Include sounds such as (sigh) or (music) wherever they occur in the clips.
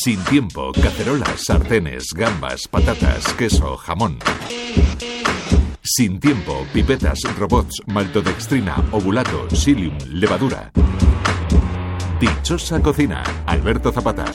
Sin tiempo, cacerolas, sartenes, gambas, patatas, queso, jamón. Sin tiempo, pipetas, robots, maltodextrina, ovulato, psyllium, levadura. Dichosa cocina, Alberto Zapata.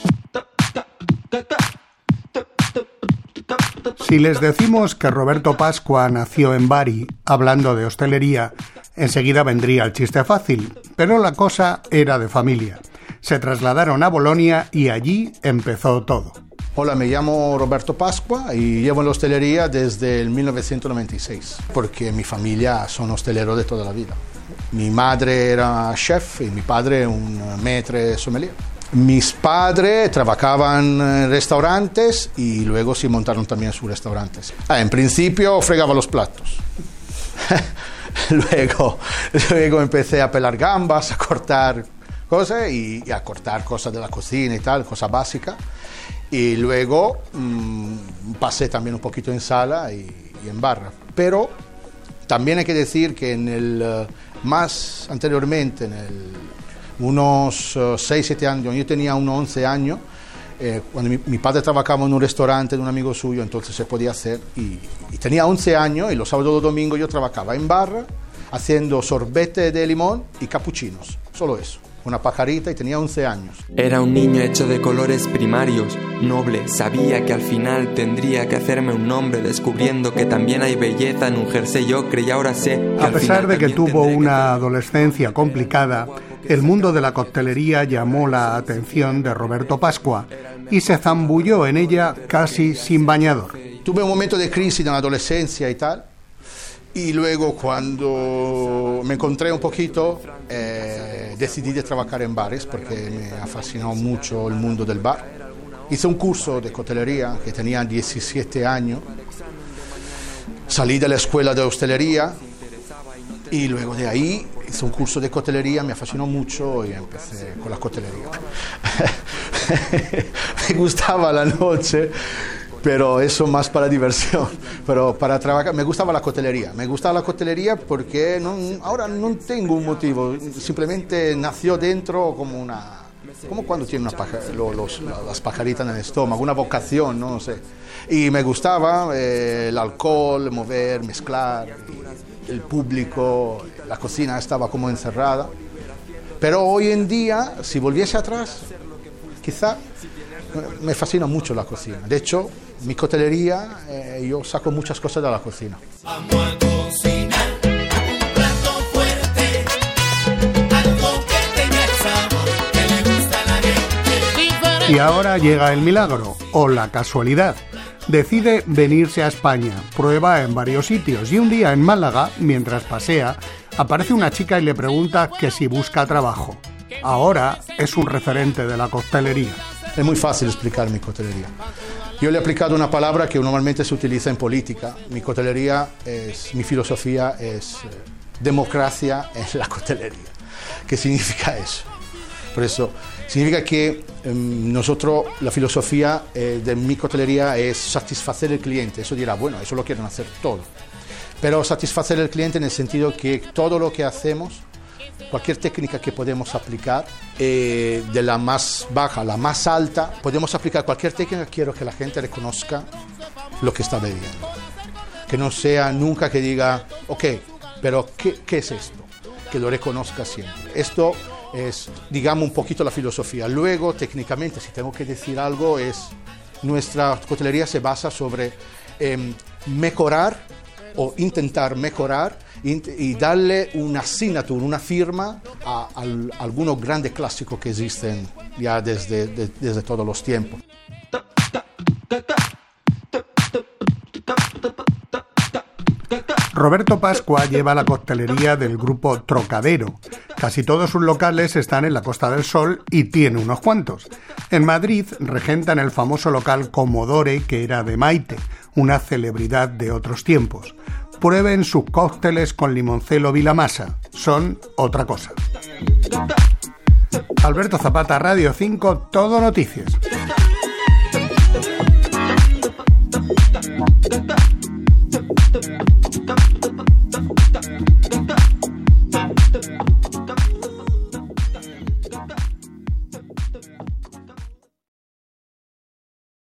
Si les decimos que Roberto Pascua nació en Bari, hablando de hostelería, enseguida vendría el chiste fácil, pero la cosa era de familia. Se trasladaron a Bolonia y allí empezó todo. Hola, me llamo Roberto Pascua y llevo en la hostelería desde el 1996, porque mi familia son hosteleros de toda la vida. Mi madre era chef y mi padre un maître sommelier. Mis padres trabajaban en restaurantes y luego se montaron también sus restaurantes. Ah, en principio fregaba los platos. (laughs) luego, luego empecé a pelar gambas, a cortar cosas y, a cortar cosas de la cocina y tal, cosas básicas. Y luego mmm, pasé también un poquito en sala y, y, en barra. Pero también hay que decir que en el uh, más anteriormente, en el, unos uh, 6-7 años, yo tenía unos 11 años, eh, cuando mi, mi, padre trabajaba en un restaurante de un amigo suyo, entonces se podía hacer. Y, y tenía 11 años y los sábados y los domingos yo trabajaba en barra haciendo sorbete de limón y capuchinos, solo eso una pajarita y tenía 11 años. Era un niño hecho de colores primarios, noble, sabía que al final tendría que hacerme un nombre descubriendo que también hay belleza en un jersey ocre y ahora sé que A pesar de que tuvo una adolescencia complicada, el mundo de la coctelería llamó la atención de Roberto Pascua y se zambulló en ella casi sin bañador. Tuve un momento de crisis en la adolescencia y tal, y luego cuando me encontré un poquito, eh, decidí de trabajar en bares porque me fascinó mucho el mundo del bar. Hice un curso de coctelería que tenía 17 años. Salí de la escuela de hostelería y luego de ahí hice un curso de coctelería, me fascinó mucho y empecé con la coctelería. (laughs) me gustaba la noche pero eso más para diversión. (laughs) Pero para trabajar, me gustaba la coctelería. Me gustaba la coctelería porque no, ahora no tengo un motivo, simplemente nació dentro como una. Como cuando tiene una paja, los, las pajaritas en el estómago, una vocación, no sé. Y me gustaba eh, el alcohol, mover, mezclar, el público, la cocina estaba como encerrada. Pero hoy en día, si volviese atrás, quizá me fascina mucho la cocina. De hecho, mi coctelería, eh, yo saco muchas cosas de la cocina. Vamos a cocinar un plato fuerte, algo que tenga el sabor que le gusta a la gente. Y ahora llega el milagro, o la casualidad. Decide venirse a España, prueba en varios sitios y un día en Málaga, mientras pasea, aparece una chica y le pregunta que si busca trabajo. Ahora es un referente de la coctelería. Es muy fácil explicar mi coctelería. Yo le he aplicado una palabra que normalmente se utiliza en política. Mi coctelería es, mi filosofía es eh, democracia en la coctelería. ¿Qué significa eso? Por eso, significa que eh, nosotros, la filosofía eh, de mi coctelería es satisfacer al cliente. Eso dirá, bueno, eso lo quieren hacer todo. Pero satisfacer al cliente en el sentido que todo lo que hacemos cualquier técnica que podemos aplicar, eh, de la más baja a la más alta, podemos aplicar cualquier técnica, quiero que la gente reconozca lo que está bebiendo. Que no sea nunca que diga, ok, pero ¿qué, es esto? Que lo reconozca siempre. Esto es, digamos, un poquito la filosofía. Luego, técnicamente, si tengo que decir algo, es nuestra coctelería se basa sobre eh, mejorar o intentar mejorar y darle una signature, una firma a, a, algunos grandes clásicos que existen ya desde, de, desde todos los tiempos. Roberto Pascua lleva la coctelería del grupo Trocadero. Casi todos sus locales están en la Costa del Sol y tiene unos cuantos. En Madrid regentan el famoso local Comodore, que era de Maite, una celebridad de otros tiempos. Prueben sus cócteles con limoncelo Vilamasa. Son otra cosa. Alberto Zapata, Radio 5, Todo Noticias.